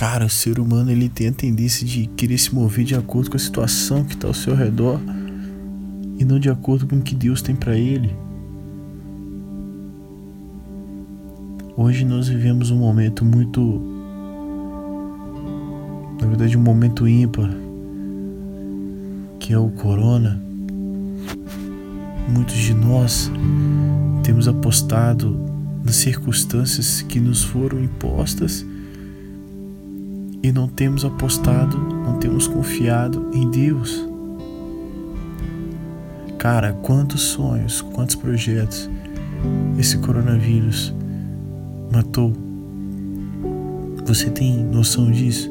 Cara, o ser humano ele tem a tendência de querer se mover de acordo com a situação que está ao seu redor e não de acordo com o que Deus tem para ele. Hoje nós vivemos um momento muito. Na verdade, um momento ímpar, que é o corona. Muitos de nós temos apostado nas circunstâncias que nos foram impostas e não temos apostado, não temos confiado em Deus. Cara, quantos sonhos, quantos projetos esse coronavírus matou. Você tem noção disso?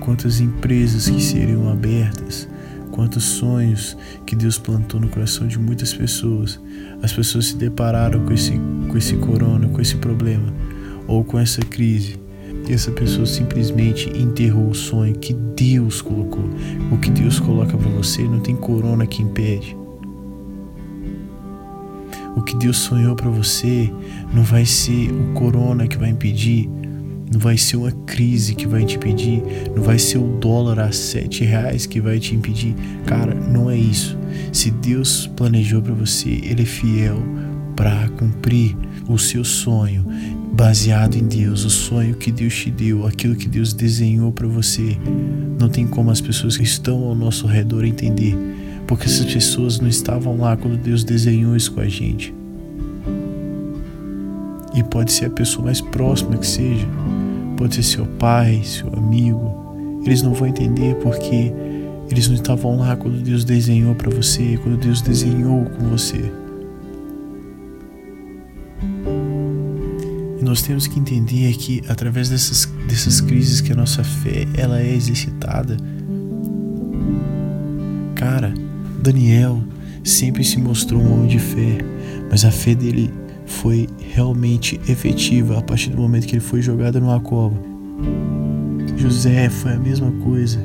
Quantas empresas que seriam abertas, quantos sonhos que Deus plantou no coração de muitas pessoas. As pessoas se depararam com esse, com esse corona, com esse problema ou com essa crise. E essa pessoa simplesmente enterrou o sonho que Deus colocou. O que Deus coloca para você não tem corona que impede. O que Deus sonhou para você não vai ser o corona que vai impedir, não vai ser uma crise que vai te impedir, não vai ser o dólar a sete reais que vai te impedir. Cara, não é isso. Se Deus planejou para você, Ele é fiel para cumprir o seu sonho baseado em Deus, o sonho que Deus te deu, aquilo que Deus desenhou para você. Não tem como as pessoas que estão ao nosso redor entender porque essas pessoas não estavam lá quando Deus desenhou isso com a gente. E pode ser a pessoa mais próxima que seja, pode ser seu pai, seu amigo. Eles não vão entender porque eles não estavam lá quando Deus desenhou para você, quando Deus desenhou com você. Nós temos que entender que através dessas, dessas crises que a nossa fé ela é exercitada. Cara, Daniel sempre se mostrou um homem de fé, mas a fé dele foi realmente efetiva a partir do momento que ele foi jogado numa cova. José foi a mesma coisa.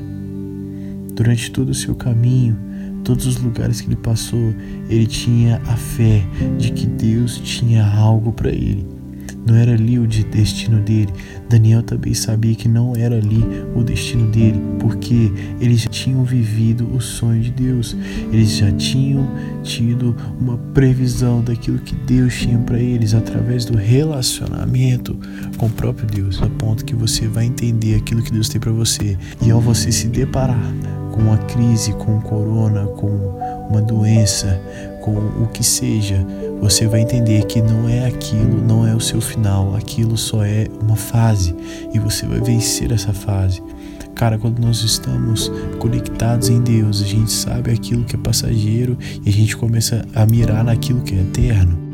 Durante todo o seu caminho, todos os lugares que ele passou, ele tinha a fé de que Deus tinha algo para ele. Não era ali o destino dele. Daniel também sabia que não era ali o destino dele, porque eles já tinham vivido o sonho de Deus. Eles já tinham tido uma previsão daquilo que Deus tinha para eles através do relacionamento com o próprio Deus, a ponto que você vai entender aquilo que Deus tem para você. E ao você se deparar com uma crise, com um corona, com uma doença, com o que seja, você vai entender que não é aquilo, não é o seu final, aquilo só é uma fase e você vai vencer essa fase. Cara, quando nós estamos conectados em Deus, a gente sabe aquilo que é passageiro e a gente começa a mirar naquilo que é eterno.